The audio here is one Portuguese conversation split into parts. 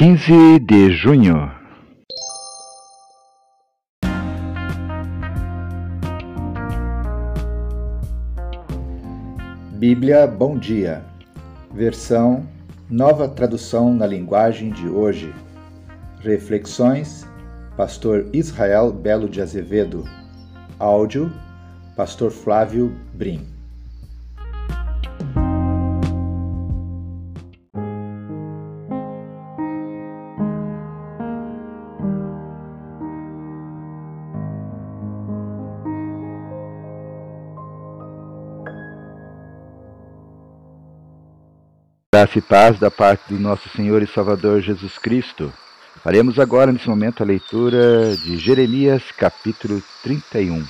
15 de junho. Bíblia Bom Dia, versão Nova Tradução na Linguagem de Hoje. Reflexões, Pastor Israel Belo de Azevedo. Áudio, Pastor Flávio Brim. Graça e paz da parte do nosso Senhor e Salvador Jesus Cristo. Faremos agora, nesse momento, a leitura de Jeremias, capítulo 31,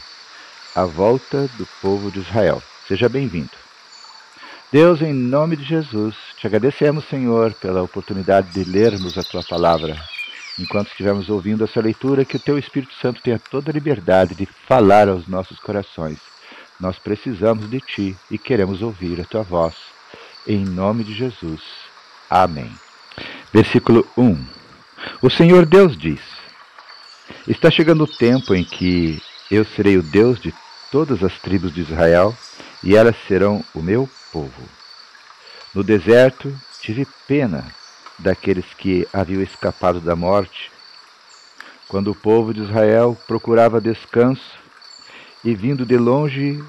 a volta do povo de Israel. Seja bem-vindo. Deus, em nome de Jesus, te agradecemos, Senhor, pela oportunidade de lermos a tua palavra. Enquanto estivermos ouvindo essa leitura, que o teu Espírito Santo tenha toda a liberdade de falar aos nossos corações. Nós precisamos de ti e queremos ouvir a tua voz em nome de Jesus. Amém. Versículo 1. O Senhor Deus diz: Está chegando o tempo em que eu serei o Deus de todas as tribos de Israel e elas serão o meu povo. No deserto tive pena daqueles que haviam escapado da morte, quando o povo de Israel procurava descanso e vindo de longe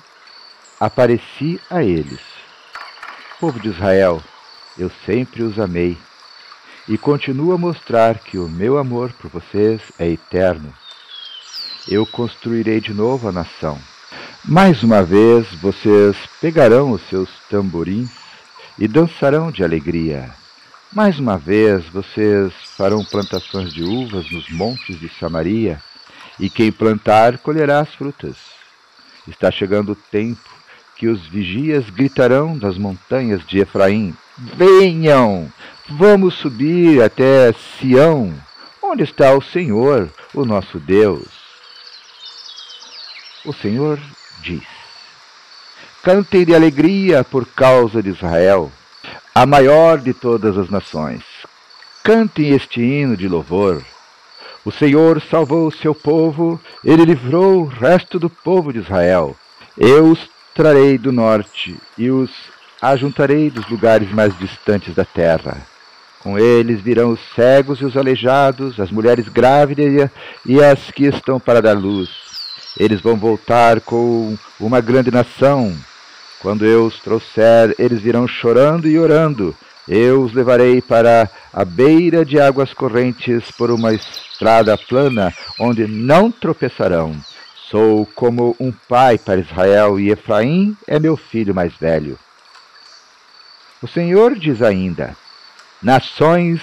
apareci a eles Povo de Israel, eu sempre os amei e continuo a mostrar que o meu amor por vocês é eterno. Eu construirei de novo a nação. Mais uma vez vocês pegarão os seus tamborins e dançarão de alegria. Mais uma vez vocês farão plantações de uvas nos montes de Samaria, e quem plantar colherá as frutas. Está chegando o tempo que os vigias gritarão das montanhas de Efraim: Venham, vamos subir até Sião, onde está o Senhor, o nosso Deus. O Senhor diz: Cantem de alegria por causa de Israel, a maior de todas as nações. Cantem este hino de louvor. O Senhor salvou o seu povo, ele livrou o resto do povo de Israel. Eu os trarei do norte e os ajuntarei dos lugares mais distantes da terra. Com eles virão os cegos e os aleijados, as mulheres grávidas e as que estão para dar luz. Eles vão voltar com uma grande nação. Quando eu os trouxer, eles virão chorando e orando. Eu os levarei para a beira de águas correntes por uma estrada plana, onde não tropeçarão. Sou como um pai para Israel e Efraim é meu filho mais velho. O Senhor diz ainda: Nações,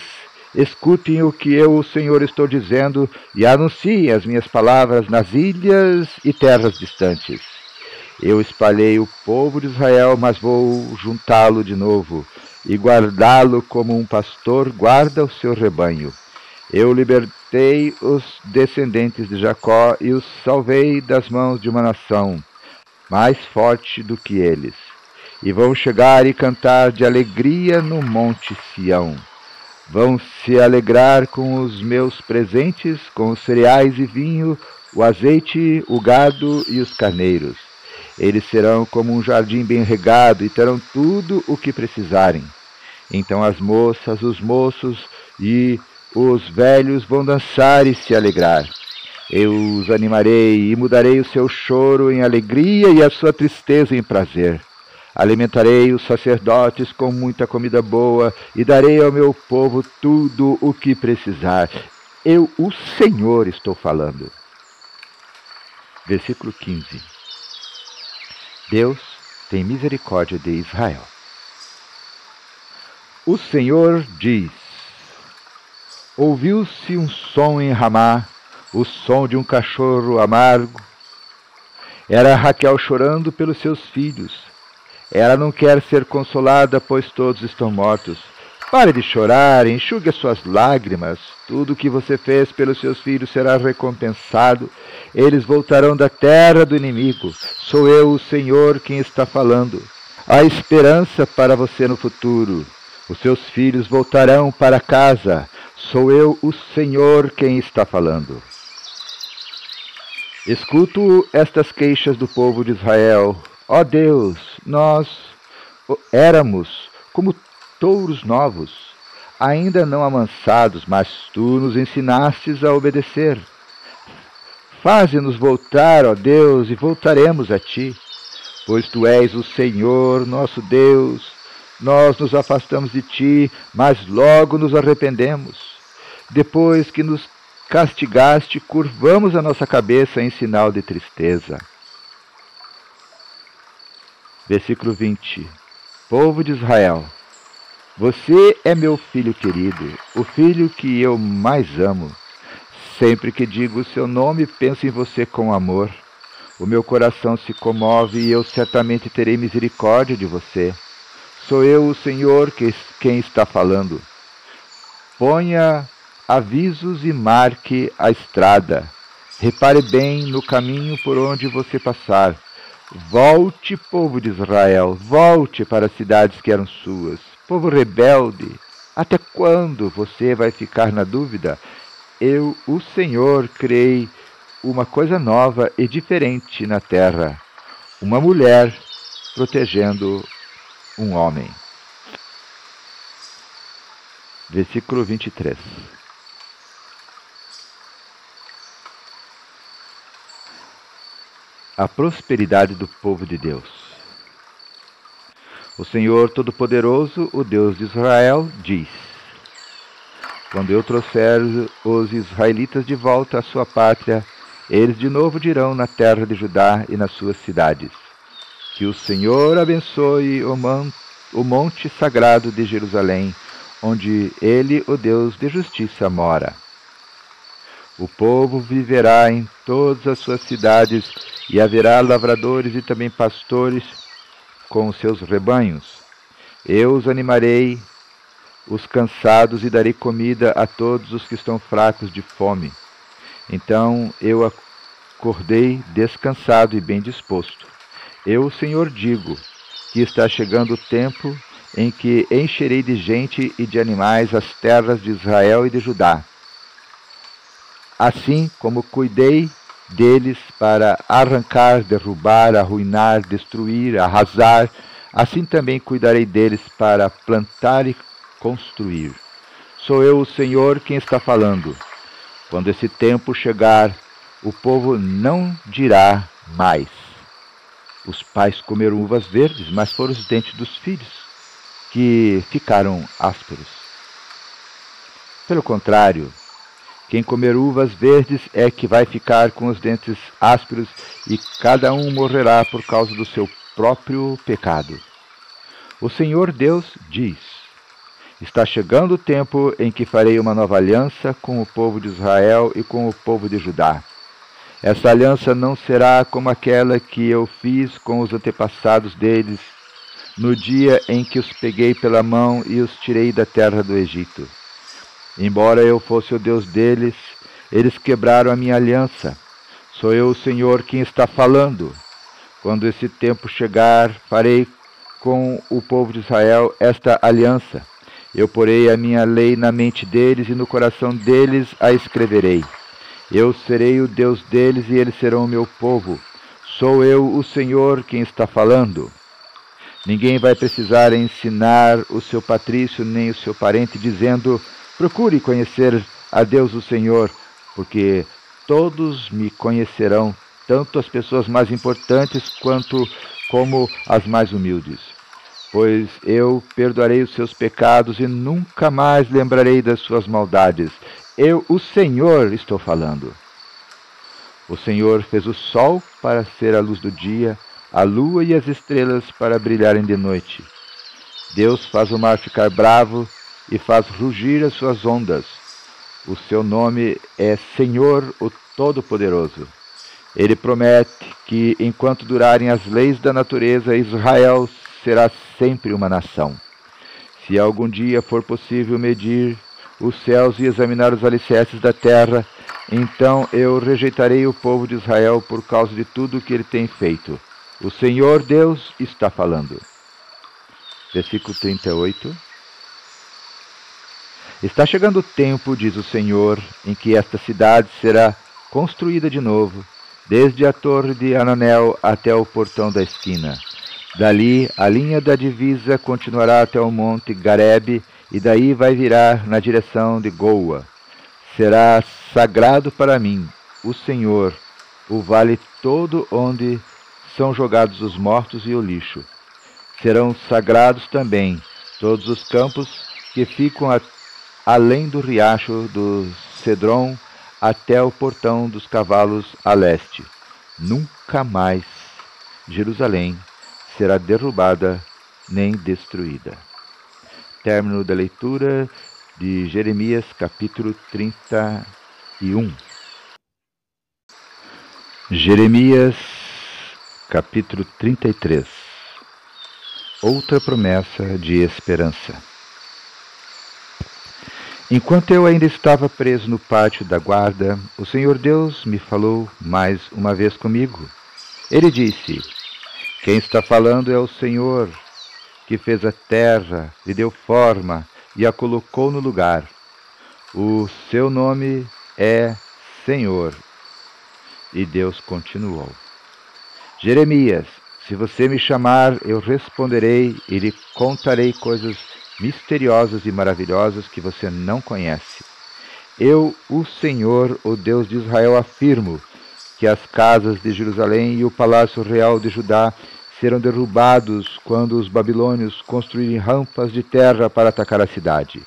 escutem o que eu, o Senhor, estou dizendo e anunciem as minhas palavras nas ilhas e terras distantes. Eu espalhei o povo de Israel, mas vou juntá-lo de novo e guardá-lo como um pastor guarda o seu rebanho. Eu libertei os descendentes de Jacó e os salvei das mãos de uma nação mais forte do que eles. E vão chegar e cantar de alegria no Monte Sião. Vão se alegrar com os meus presentes, com os cereais e vinho, o azeite, o gado e os carneiros. Eles serão como um jardim bem regado e terão tudo o que precisarem. Então as moças, os moços e os velhos vão dançar e se alegrar. Eu os animarei e mudarei o seu choro em alegria e a sua tristeza em prazer. Alimentarei os sacerdotes com muita comida boa e darei ao meu povo tudo o que precisar. Eu, o Senhor, estou falando. Versículo 15. Deus tem misericórdia de Israel. O Senhor diz: Ouviu-se um som em Ramá, o som de um cachorro amargo. Era Raquel chorando pelos seus filhos. Ela não quer ser consolada, pois todos estão mortos. Pare de chorar, enxugue as suas lágrimas. Tudo o que você fez pelos seus filhos será recompensado. Eles voltarão da terra do inimigo. Sou eu, o Senhor, quem está falando. Há esperança para você no futuro. Os seus filhos voltarão para casa. Sou eu, o Senhor, quem está falando. Escuto estas queixas do povo de Israel. Ó oh Deus, nós éramos como touros novos, ainda não amansados, mas tu nos ensinastes a obedecer. Faze-nos voltar, ó Deus, e voltaremos a ti, pois tu és o Senhor, nosso Deus. Nós nos afastamos de ti, mas logo nos arrependemos. Depois que nos castigaste, curvamos a nossa cabeça em sinal de tristeza. Versículo 20. Povo de Israel, você é meu filho querido, o filho que eu mais amo. Sempre que digo o seu nome, penso em você com amor. O meu coração se comove e eu certamente terei misericórdia de você. Sou eu, o Senhor, que, quem está falando. Ponha avisos e marque a estrada. Repare bem no caminho por onde você passar. Volte, povo de Israel, volte para as cidades que eram suas. Povo rebelde, até quando você vai ficar na dúvida? eu, o Senhor, criei uma coisa nova e diferente na terra: uma mulher protegendo um homem. Versículo 23. A prosperidade do povo de Deus. O Senhor Todo-Poderoso, o Deus de Israel, diz: quando eu trouxer os israelitas de volta à sua pátria, eles de novo dirão na terra de Judá e nas suas cidades: Que o Senhor abençoe o, o monte sagrado de Jerusalém, onde ele, o Deus de justiça, mora. O povo viverá em todas as suas cidades, e haverá lavradores e também pastores com os seus rebanhos. Eu os animarei os cansados e darei comida a todos os que estão fracos de fome. Então eu acordei descansado e bem disposto. Eu, o Senhor, digo que está chegando o tempo em que encherei de gente e de animais as terras de Israel e de Judá. Assim como cuidei deles para arrancar, derrubar, arruinar, destruir, arrasar, assim também cuidarei deles para plantar e construir. Sou eu, o Senhor, quem está falando. Quando esse tempo chegar, o povo não dirá mais. Os pais comeram uvas verdes, mas foram os dentes dos filhos que ficaram ásperos. Pelo contrário, quem comer uvas verdes é que vai ficar com os dentes ásperos e cada um morrerá por causa do seu próprio pecado. O Senhor Deus diz: Está chegando o tempo em que farei uma nova aliança com o povo de Israel e com o povo de Judá. Essa aliança não será como aquela que eu fiz com os antepassados deles no dia em que os peguei pela mão e os tirei da terra do Egito. Embora eu fosse o Deus deles, eles quebraram a minha aliança. Sou eu o Senhor quem está falando. Quando esse tempo chegar, farei com o povo de Israel esta aliança eu porei a minha lei na mente deles e no coração deles a escreverei. Eu serei o Deus deles e eles serão o meu povo. Sou eu, o Senhor, quem está falando. Ninguém vai precisar ensinar o seu patrício nem o seu parente, dizendo: procure conhecer a Deus o Senhor, porque todos me conhecerão, tanto as pessoas mais importantes quanto como as mais humildes pois eu perdoarei os seus pecados e nunca mais lembrarei das suas maldades. Eu, o Senhor, estou falando. O Senhor fez o sol para ser a luz do dia, a lua e as estrelas para brilharem de noite. Deus faz o mar ficar bravo e faz rugir as suas ondas. O seu nome é Senhor, o Todo-Poderoso. Ele promete que, enquanto durarem as leis da natureza, Israel será sempre uma nação. Se algum dia for possível medir os céus e examinar os alicerces da terra, então eu rejeitarei o povo de Israel por causa de tudo o que ele tem feito. O Senhor Deus está falando. Versículo 38. Está chegando o tempo, diz o Senhor, em que esta cidade será construída de novo, desde a torre de Ananel até o portão da esquina. Dali, a linha da divisa continuará até o monte Garebe, e daí vai virar na direção de Goa. Será sagrado para mim, o Senhor, o vale todo onde são jogados os mortos e o lixo. Serão sagrados também todos os campos que ficam a, além do riacho do Cedron até o portão dos cavalos a leste. Nunca mais Jerusalém será derrubada nem destruída. Término da leitura de Jeremias capítulo 31. Jeremias capítulo 33 Outra promessa de esperança. Enquanto eu ainda estava preso no pátio da guarda, o Senhor Deus me falou mais uma vez comigo. Ele disse: Quem está falando é o Senhor, que fez a terra, lhe deu forma e a colocou no lugar. O seu nome é Senhor. E Deus continuou: Jeremias, se você me chamar, eu responderei e lhe contarei coisas misteriosas e maravilhosas que você não conhece. Eu, o Senhor, o Deus de Israel, afirmo que as casas de Jerusalém e o palácio real de Judá serão derrubados quando os babilônios construírem rampas de terra para atacar a cidade.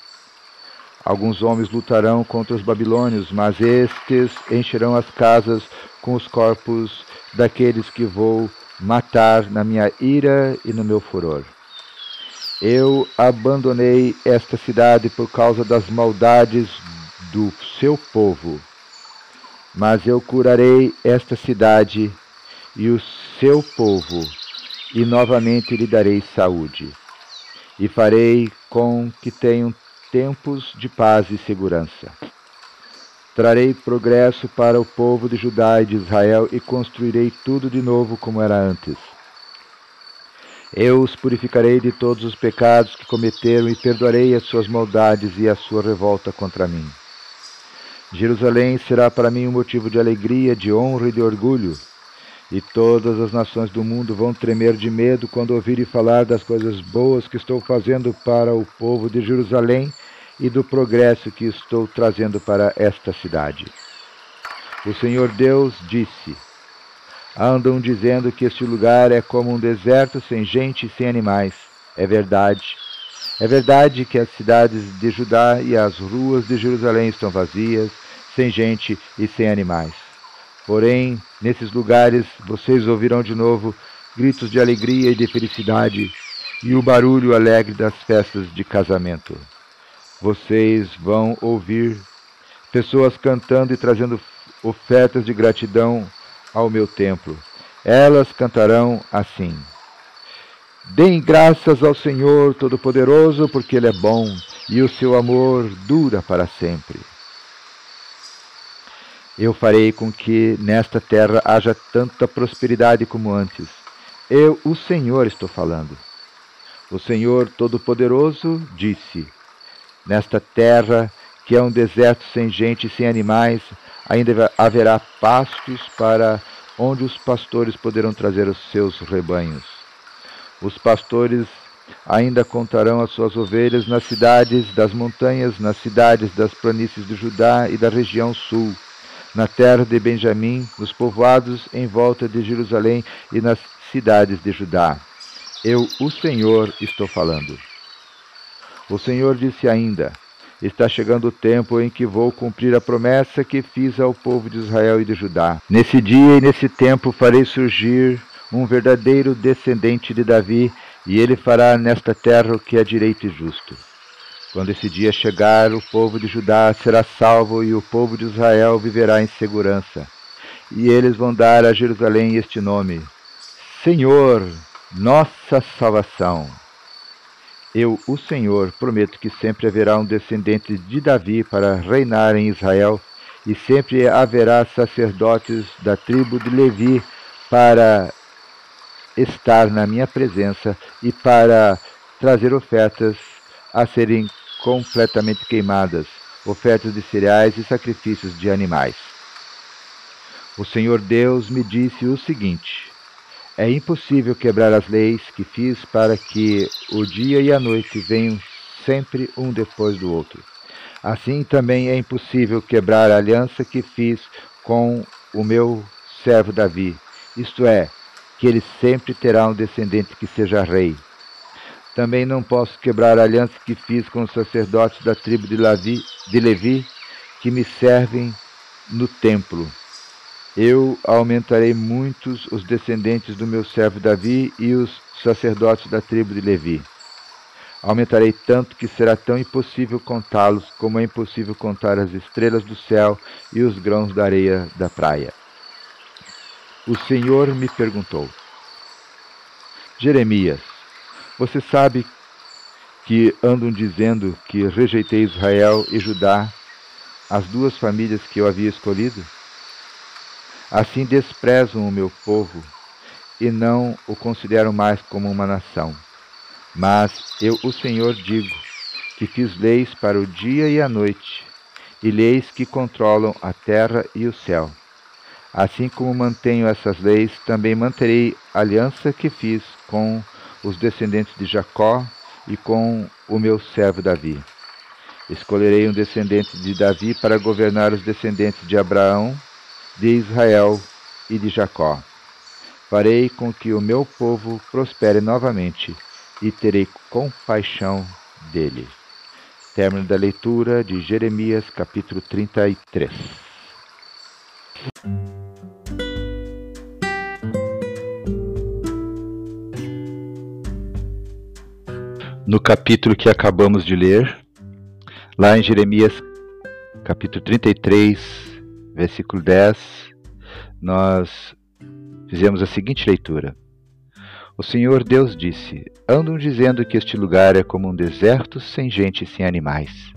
Alguns homens lutarão contra os babilônios, mas estes encherão as casas com os corpos daqueles que vou matar na minha ira e no meu furor. Eu abandonei esta cidade por causa das maldades do seu povo. Mas eu curarei esta cidade e o seu povo, e novamente lhe darei saúde. E farei com que tenham tempos de paz e segurança. Trarei progresso para o povo de Judá e de Israel e construirei tudo de novo como era antes. Eu os purificarei de todos os pecados que cometeram e perdoarei as suas maldades e a sua revolta contra mim. Jerusalém será para mim um motivo de alegria, de honra e de orgulho, e todas as nações do mundo vão tremer de medo quando ouvirem falar das coisas boas que estou fazendo para o povo de Jerusalém e do progresso que estou trazendo para esta cidade. O Senhor Deus disse: Andam dizendo que este lugar é como um deserto sem gente e sem animais. É verdade. É verdade que as cidades de Judá e as ruas de Jerusalém estão vazias, sem gente e sem animais. Porém, nesses lugares vocês ouvirão de novo gritos de alegria e de felicidade e o barulho alegre das festas de casamento. Vocês vão ouvir pessoas cantando e trazendo ofertas de gratidão ao meu templo. Elas cantarão assim: Deem graças ao Senhor Todo-Poderoso, porque Ele é bom e o seu amor dura para sempre. Eu farei com que nesta terra haja tanta prosperidade como antes. Eu, o Senhor, estou falando. O Senhor Todo-Poderoso disse: Nesta terra, que é um deserto sem gente e sem animais, ainda haverá pastos para onde os pastores poderão trazer os seus rebanhos. Os pastores ainda contarão as suas ovelhas nas cidades das montanhas, nas cidades das planícies de Judá e da região sul, na terra de Benjamim, nos povoados em volta de Jerusalém e nas cidades de Judá. Eu, o Senhor, estou falando. O Senhor disse ainda: Está chegando o tempo em que vou cumprir a promessa que fiz ao povo de Israel e de Judá. Nesse dia e nesse tempo farei surgir um verdadeiro descendente de Davi, e ele fará nesta terra o que é direito e justo. Quando esse dia chegar, o povo de Judá será salvo e o povo de Israel viverá em segurança. E eles vão dar a Jerusalém este nome: Senhor, nossa salvação. Eu, o Senhor, prometo que sempre haverá um descendente de Davi para reinar em Israel, e sempre haverá sacerdotes da tribo de Levi para estar na minha presença e para trazer ofertas a serem completamente queimadas, ofertas de cereais e sacrifícios de animais. O Senhor Deus me disse o seguinte: É impossível quebrar as leis que fiz para que o dia e a noite venham sempre um depois do outro. Assim também é impossível quebrar a aliança que fiz com o meu servo Davi, isto é, que ele sempre terá um descendente que seja rei. Também não posso quebrar a aliança que fiz com os sacerdotes da tribo de, Lavi, de Levi, que me servem no templo. Eu aumentarei muitos os descendentes do meu servo Davi e os sacerdotes da tribo de Levi. Aumentarei tanto que será tão impossível contá-los como é impossível contar as estrelas do céu e os grãos da areia da praia. O Senhor me perguntou: Jeremias, você sabe que andam dizendo que rejeitei Israel e Judá, as duas famílias que eu havia escolhido? Assim desprezam o meu povo e não o consideram mais como uma nação. Mas eu, o Senhor, digo que fiz leis para o dia e a noite, e leis que controlam a terra e o céu. Assim como mantenho essas leis, também manterei a aliança que fiz com os descendentes de Jacó e com o meu servo Davi. Escolherei um descendente de Davi para governar os descendentes de Abraão, de Israel e de Jacó. Farei com que o meu povo prospere novamente e terei compaixão dele. Término da leitura de Jeremias, capítulo 33. No capítulo que acabamos de ler, lá em Jeremias, capítulo 33, versículo 10, nós fizemos a seguinte leitura. O Senhor Deus disse: Andam dizendo que este lugar é como um deserto sem gente e sem animais.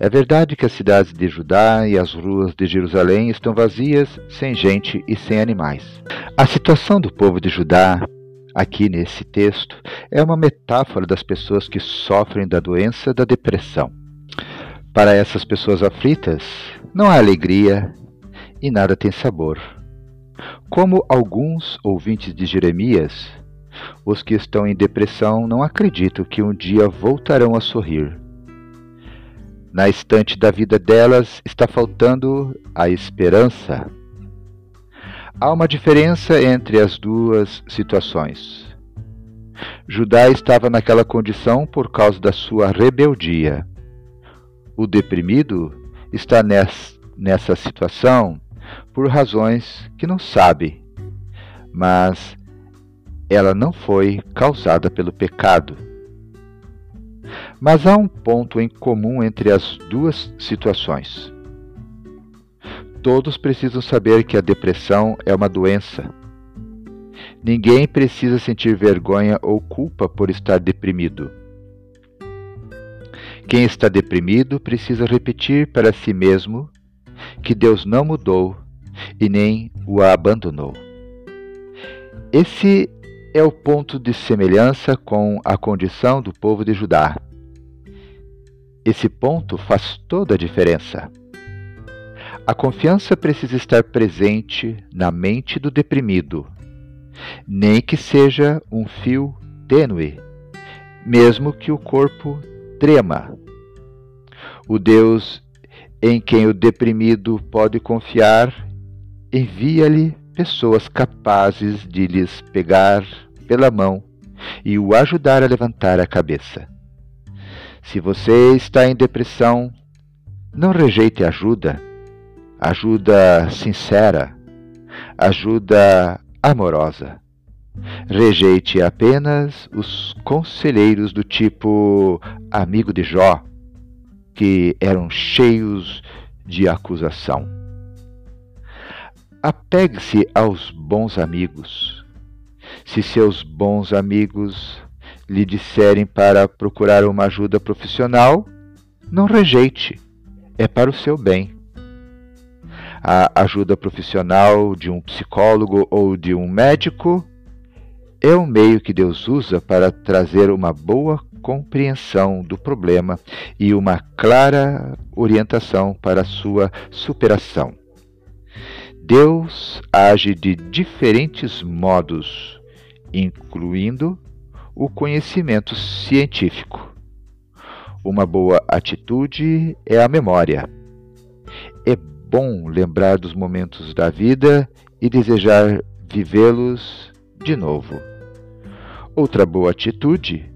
É verdade que as cidades de Judá e as ruas de Jerusalém estão vazias, sem gente e sem animais. A situação do povo de Judá, aqui nesse texto, é uma metáfora das pessoas que sofrem da doença da depressão. Para essas pessoas aflitas, não há alegria e nada tem sabor. Como alguns ouvintes de Jeremias, os que estão em depressão não acreditam que um dia voltarão a sorrir. Na estante da vida delas está faltando a esperança. Há uma diferença entre as duas situações. Judá estava naquela condição por causa da sua rebeldia. O deprimido está nessa situação por razões que não sabe, mas ela não foi causada pelo pecado. Mas há um ponto em comum entre as duas situações. Todos precisam saber que a depressão é uma doença. Ninguém precisa sentir vergonha ou culpa por estar deprimido. Quem está deprimido precisa repetir para si mesmo que Deus não mudou e nem o abandonou. Esse é o ponto de semelhança com a condição do povo de Judá. Esse ponto faz toda a diferença. A confiança precisa estar presente na mente do deprimido, nem que seja um fio tênue, mesmo que o corpo trema. O Deus em quem o deprimido pode confiar envia-lhe pessoas capazes de lhes pegar pela mão e o ajudar a levantar a cabeça. Se você está em depressão, não rejeite ajuda. Ajuda sincera, ajuda amorosa. Rejeite apenas os conselheiros do tipo amigo de Jó, que eram cheios de acusação. Apegue-se aos bons amigos. Se seus bons amigos lhe disserem para procurar uma ajuda profissional, não rejeite, é para o seu bem. A ajuda profissional de um psicólogo ou de um médico é o meio que Deus usa para trazer uma boa compreensão do problema e uma clara orientação para sua superação. Deus age de diferentes modos, incluindo o conhecimento científico. Uma boa atitude é a memória. É bom lembrar dos momentos da vida e desejar vivê-los de novo. Outra boa atitude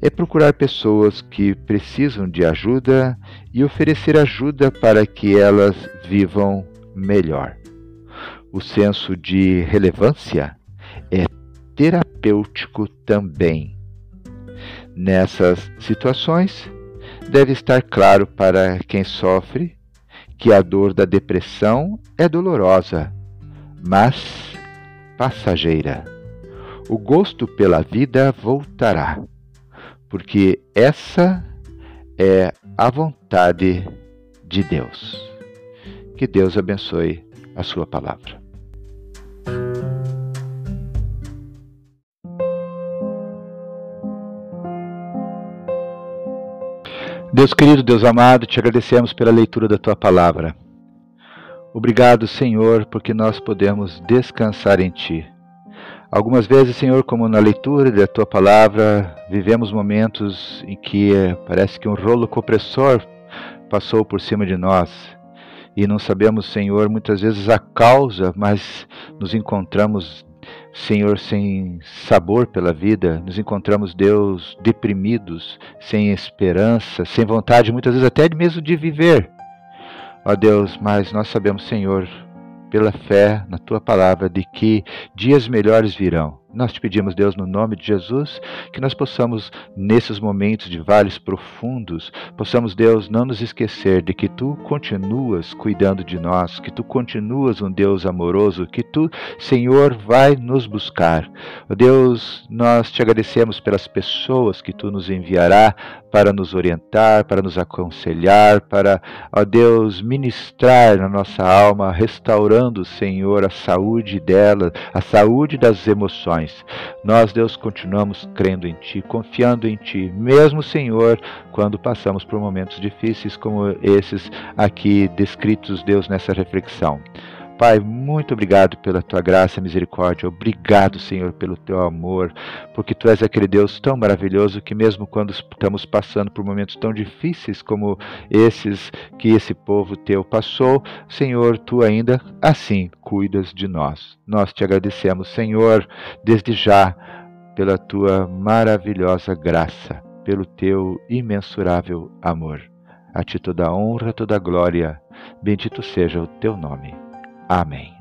é procurar pessoas que precisam de ajuda e oferecer ajuda para que elas vivam melhor. O senso de relevância é terapêutico também. Nessas situações, deve estar claro para quem sofre que a dor da depressão é dolorosa, mas passageira. O gosto pela vida voltará, porque essa é a vontade de Deus. Que Deus abençoe a sua palavra. Deus querido, Deus amado, te agradecemos pela leitura da tua palavra. Obrigado, Senhor, porque nós podemos descansar em ti. Algumas vezes, Senhor, como na leitura da tua palavra, vivemos momentos em que parece que um rolo compressor passou por cima de nós e não sabemos, Senhor, muitas vezes a causa, mas nos encontramos Senhor, sem sabor pela vida, nos encontramos, Deus, deprimidos, sem esperança, sem vontade, muitas vezes até mesmo de viver. Ó Deus, mas nós sabemos, Senhor, pela fé na tua palavra, de que dias melhores virão. Nós te pedimos, Deus, no nome de Jesus, que nós possamos, nesses momentos de vales profundos, possamos, Deus, não nos esquecer de que tu continuas cuidando de nós, que tu continuas um Deus amoroso, que tu, Senhor, vai nos buscar. Deus, nós te agradecemos pelas pessoas que tu nos enviará para nos orientar, para nos aconselhar, para, ó Deus, ministrar na nossa alma, restaurando, Senhor, a saúde dela, a saúde das emoções nós, Deus, continuamos crendo em Ti, confiando em Ti, mesmo, Senhor, quando passamos por momentos difíceis como esses aqui descritos, Deus, nessa reflexão. Pai, muito obrigado pela tua graça e misericórdia. Obrigado, Senhor, pelo teu amor, porque tu és aquele Deus tão maravilhoso que, mesmo quando estamos passando por momentos tão difíceis como esses que esse povo teu passou, Senhor, tu ainda assim cuidas de nós. Nós te agradecemos, Senhor, desde já, pela tua maravilhosa graça, pelo teu imensurável amor. A ti toda honra, toda glória. Bendito seja o teu nome. Amém.